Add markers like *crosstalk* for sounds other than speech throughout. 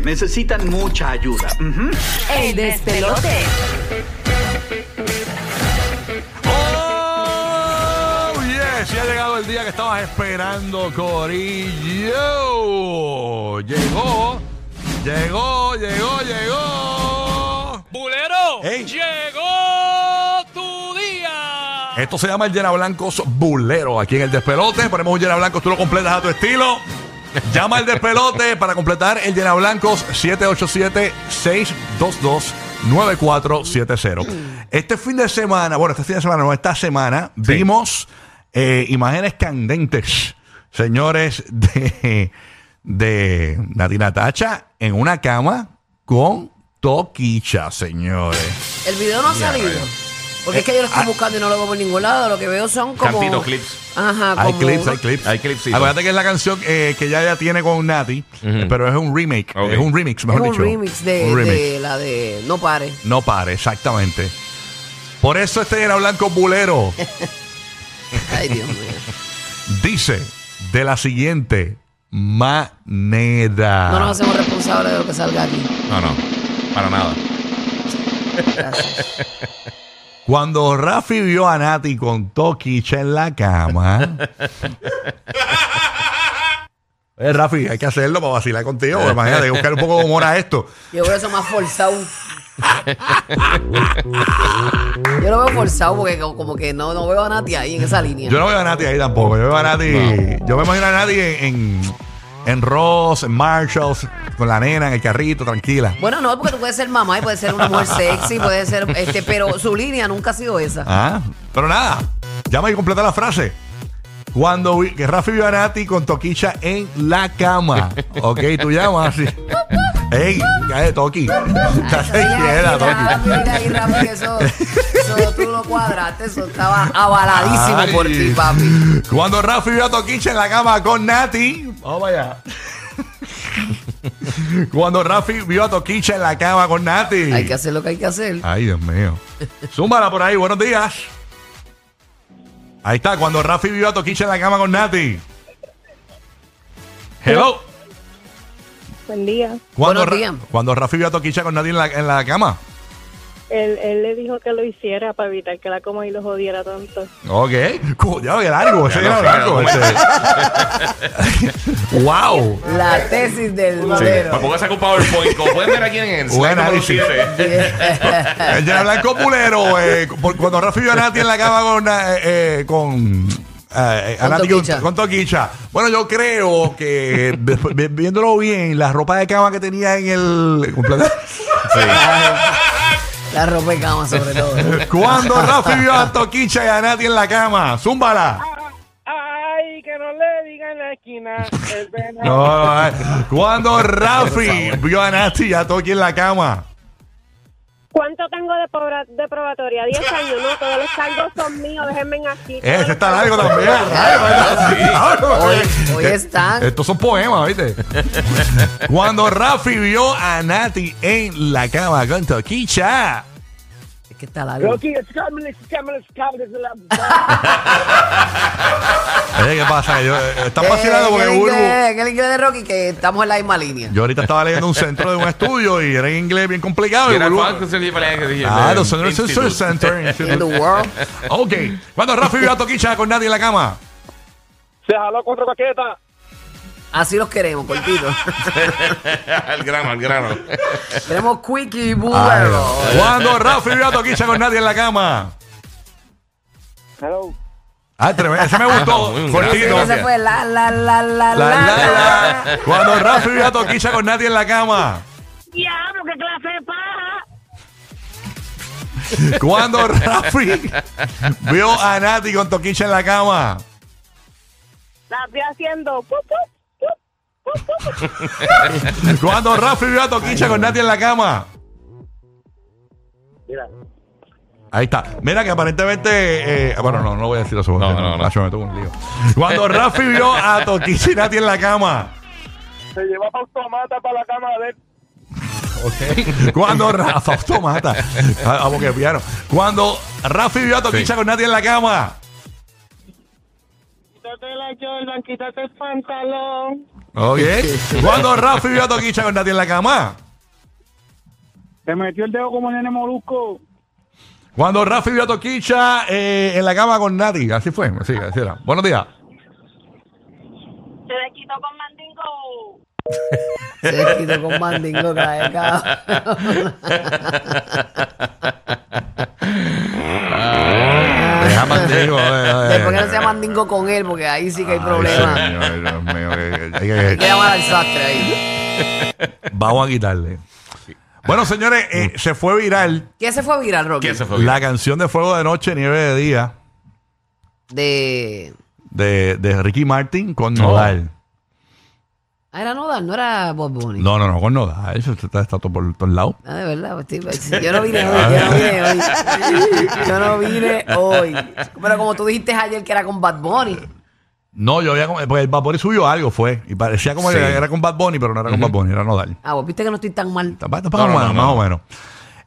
despelote. Necesitan mucha ayuda. El despelote. ¡Oh, yes! Ya ha llegado el día que estabas esperando, Corillo. Llegó, llegó, llegó, llegó. ¡Bulero! Ey. ¡Llegó tu día! Esto se llama el Llena Blancos Bulero. Aquí en el Despelote ponemos un Llena Blancos, tú lo completas a tu estilo. *laughs* Llama al Despelote para completar el Llena Blancos 787-622-9470. Este fin de semana, bueno, este fin de semana, no, esta semana, vimos eh, imágenes candentes, señores, de, de Nati Natacha en una cama con Toquicha, señores. El video no ha salido. Porque es que yo lo estoy buscando y no lo veo por ningún lado. Lo que veo son como. Cantito, clips. Ajá, como. Hay clips, hay clips. Hay clipsitos. Acuérdate que es la canción eh, que ya, ya tiene con Nati, Ujú. pero es un remake. Ok. Es un remix, Es mejor un dicho. remix de, Un remix. de la de No Pare. No pare, exactamente. Por eso este era Blanco Bulero *laughs* Ay, Dios mío. dice de la siguiente manera. No nos hacemos responsables de lo que salga aquí. No, no. Para nada. Gracias. Cuando Rafi vio a Nati con Toquicha en la cama. *laughs* Eh, Rafi, hay que hacerlo para vacilar contigo. porque Imagínate, hay que buscar un poco de humor a esto. Yo veo eso más forzado. Yo lo veo forzado porque co- como que no, no veo a Nati ahí en esa línea. Yo no veo a Nati ahí tampoco. Yo veo a Nati. Yo me imagino a Nati en, en, en Ross, en Marshalls, con la nena en el carrito, tranquila. Bueno, no, porque tú puedes ser mamá y puedes ser una mujer *laughs* sexy, puede ser, este, pero su línea nunca ha sido esa. Ah, pero nada. Llama y completa la frase. Cuando vi- que Rafi vio a Nati con Toquicha en la cama. *laughs* Ok, tú llamas así. Ey, ya de Toqui. Mira ahí, que eso, eso tú lo cuadraste, eso estaba avaladísimo Ay. por ti, papi. Cuando Rafi vio a Toquicha en la cama con Nati. Vamos allá. Cuando Rafi vio a Toquicha en la cama con Nati. Hay que hacer lo que hay que hacer. Ay, Dios mío. Zúmbala por ahí, buenos días. Ahí está, cuando Rafi vio a Toquicha en la cama con Nati. Hello. Buen día. Cuando, Buenos Ra- días. cuando Rafi vio a Toquicha con Nati en la, en la cama. Él, él le dijo que lo hiciera para evitar que la coma y lo jodiera tanto. Ok. Cuidado, que largo. Ese Ya era ese. *laughs* wow. La tesis del Sí. pongo a sacar un PowerPoint. Como pueden ver aquí en el Buen análisis. *laughs* El Llena Blanco Pulero. eh, por- cuando Rafi vio a Nati en la cama con. eh, eh, con eh, a Con Nati Toquicha. con Toquicha. Bueno, yo creo que viéndolo bien, la ropa de cama que tenía en el. *laughs* La ropa de cama, sobre todo. *laughs* Cuando Rafi vio a Toquicha y a Nati en la cama. Zúmbala. Ay, que no le digan la esquina. El venado. No, no, eh. Cuando Rafi vio a Nati y a Toqui en la cama. ¿Cuánto tengo de, de probatoria? 10 *laughs* años, no, todos los cargos son míos, déjenme aquí. Ese está largo también. *laughs* Hoy, hoy están. Estos son poemas, ¿viste? *laughs* Cuando Rafi vio a Nati en la cama con Toquicha. Es que está largo. Rocky, *laughs* Oye, ¿qué pasa? Yo, eh, están Eh, vacilando en porque el Burbu. inglés- en el inglés de Rocky que estamos en la misma línea. Yo ahorita estaba leyendo un centro de un estudio y era en inglés bien complicado. y Era Burbu- dije, Ah, los Central Research Institute. Center. *laughs* In the world. Ok. Cuando Rafi vio a Toquicha con Nati en la cama. Se jaló cuatro paquetas. Así los queremos, cortito. *laughs* al grano, al grano. Tenemos Quickie Bulero. Cuando Rafi vio a Toquicha con Nati en la cama. Hello. Ah, tremendo. Ese me gustó. Muy cortito. Ese fue la, la, la, la, La, la, la, la. la. Cuando Rafi vio a Toquicha con Nati en la cama. Diablo, qué clase de paja. Cuando Rafi vio a Nati con Toquicha en la cama. La estoy haciendo. pu, pu, pu, pu, pu. *laughs* Cuando Rafi vio a Toquicha con Nati en la cama. Mira. Ahí está. Mira que aparentemente. eh, bueno, no, no voy a decir eso. No, no, no. Nacho, me tuvo un lío. Cuando Rafi vio a Toquicha y Nati en la cama. Se llevó automata para la cama de él. Ok. Cuando Rafa automata. Ah, Vamos que piano. Cuando Rafi vio a Toquicha Sí. con Nati en la cama. Quítate la Jordan, quítate el pantalón. Ok. *laughs* Cuando Rafi vio a Toquicha con Nati en la cama. Se metió el dedo como nene molusco. Cuando Rafi vio a Toquicha eh, en la cama con Nati. Así fue. Así, así era. Buenos días. Se le quitó con mandingo. Se quitó con mandingo cae, cabrón. *laughs* Deja mandingo. eh, Después con él, porque ahí sí que hay ay, problemas. señor, Dios mío, que- que- Hay que- que llamar al sastre ahí. Vamos a quitarle. Bueno, señores, eh, se fue viral ¿Qué se fue viral, Rocky? ¿Quién se fue? la canción de Fuego de Noche, Nieve de Día De. de, de Ricky Martin con No. Nodal. Ah, era Nodal, no era Bob Bunny. No, no, no, con Nodal. Eso está, está todo por todos lados. Ah, de verdad, pues, sí, pues, yo no vine *laughs* hoy, yo no vine hoy. Yo no vine hoy. Pero como tú dijiste ayer que era con Bad Bunny. No, yo había como- porque el Bad Bunny subió algo, fue. Y parecía como Sí. que era con Bad Bunny, pero no era con Bad Bunny, era Nodal. Ah, vos viste que no estoy tan mal. Está- está No, más, no, o menos, no, más no. o menos.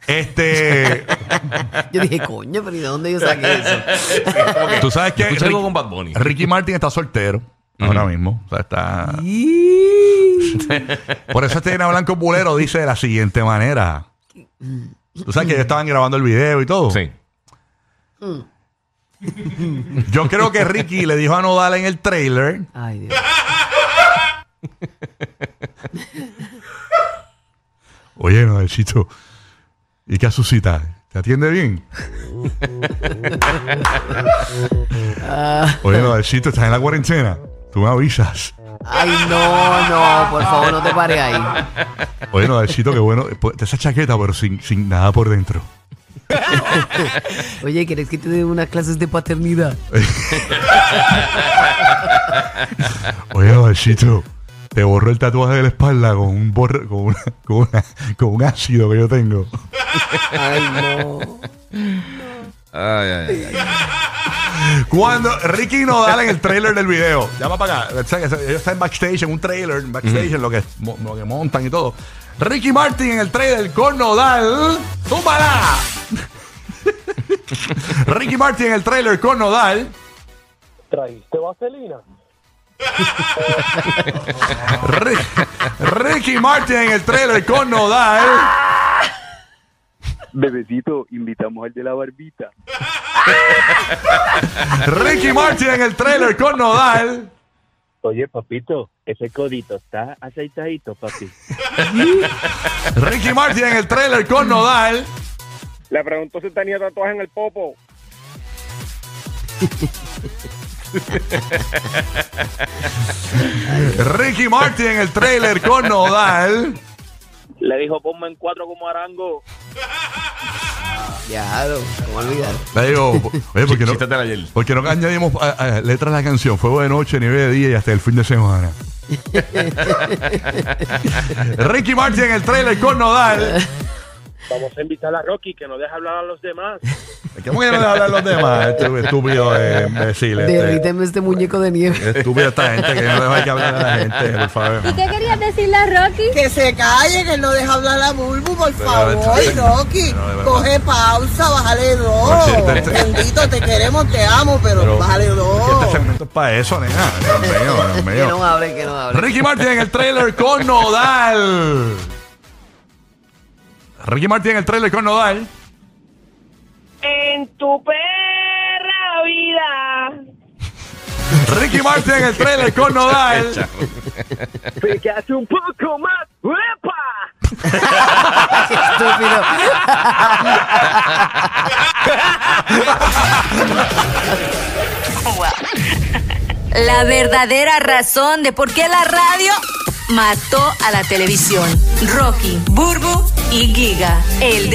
Este. *laughs* Yo dije, coño, pero ¿y de dónde yo saqué eso? Tú sabes que Escuché algo Ricky, con Bad Bunny. Ricky Martin está soltero ahora mismo. O sea, está. Por eso este Blanco Bulero dice de la siguiente manera. Tú sabes que ellos estaban grabando el video y todo. Sí. Yo creo que Ricky le dijo a Nodal en el trailer. Ay, Dios. Oye, Nodalcito, ¿y qué asusita? ¿Te atiende bien? *laughs* Oye, Nodalcito, estás en la cuarentena. Tú me avisas. Ay, no, no, por favor, no te pares ahí. Oye, Nodalcito, qué bueno. Pues, Esa chaqueta, pero sin, sin nada por dentro. Oye, ¿quieres que te dé unas clases de paternidad? Oye, Nodalcito, te borro el tatuaje de la espalda con un, borre- con, una- con, una- con un ácido que yo tengo. Ay, no. Ay, ay, ay. Cuando Ricky Nodal en el trailer del video, llama para acá, o sea, que ellos están en backstage, en un trailer, en backstage, en lo que, mo- lo que montan y todo. Ricky Martin en el trailer con Nodal, ¡túmbala! *laughs* Ricky Martin en el trailer con Nodal. ¿Trajiste vaselina? *laughs* Ri- Ricky Martin en el trailer con Nodal. Bebecito, invitamos al de la barbita. *laughs* Ricky Martin en el trailer con Nodal. Oye, papito, ese codito está aceitadito, papi. *laughs* Ricky Martin en el trailer con Nodal. Le preguntó si tenía tatuaje en el popo. *laughs* Ricky Martin en el trailer con Nodal. Le dijo, ponme en cuatro como arango. *laughs* Ya, no, ¿cómo olvidar? Le digo, oye, ¿por qué no, ayer. por qué no añadimos ah, ah, letras a la canción? Fuego de noche, nieve de día y hasta el fin de semana. *laughs* Ricky Martin en el trailer con Nodal. Vamos a invitar a Rocky que no deja hablar a los demás. *laughs* ¿Cómo que no le hablan los demás? Este estúpido eh, imbécil. Este, Derríteme este muñeco de nieve. estúpido esta gente que no deja que hablar a la gente, por favor. ¿Qué querías decirle a Rocky? Que se calle, que no deja hablar a Bulbu, por favor, Pero, Rocky. pero, pero, Coge pausa, bájale dos. Este- Bendito, te queremos, te amo, pero, Pero- bájale Este dos. segmento es para eso, nena. Dios mío, Dios *laughs* Que no hable, que no hable. Ricky Martin en el trailer con Nodal. Ricky Martin en el trailer con Nodal. En tu perra vida. *laughs* Ricky Martin en el trailer con Nodal. *laughs* Fíjate un poco más. ¡Uepa! Qué estúpido. La verdadera razón de por qué la radio mató a la televisión. Rocky, Burbu y Giga. El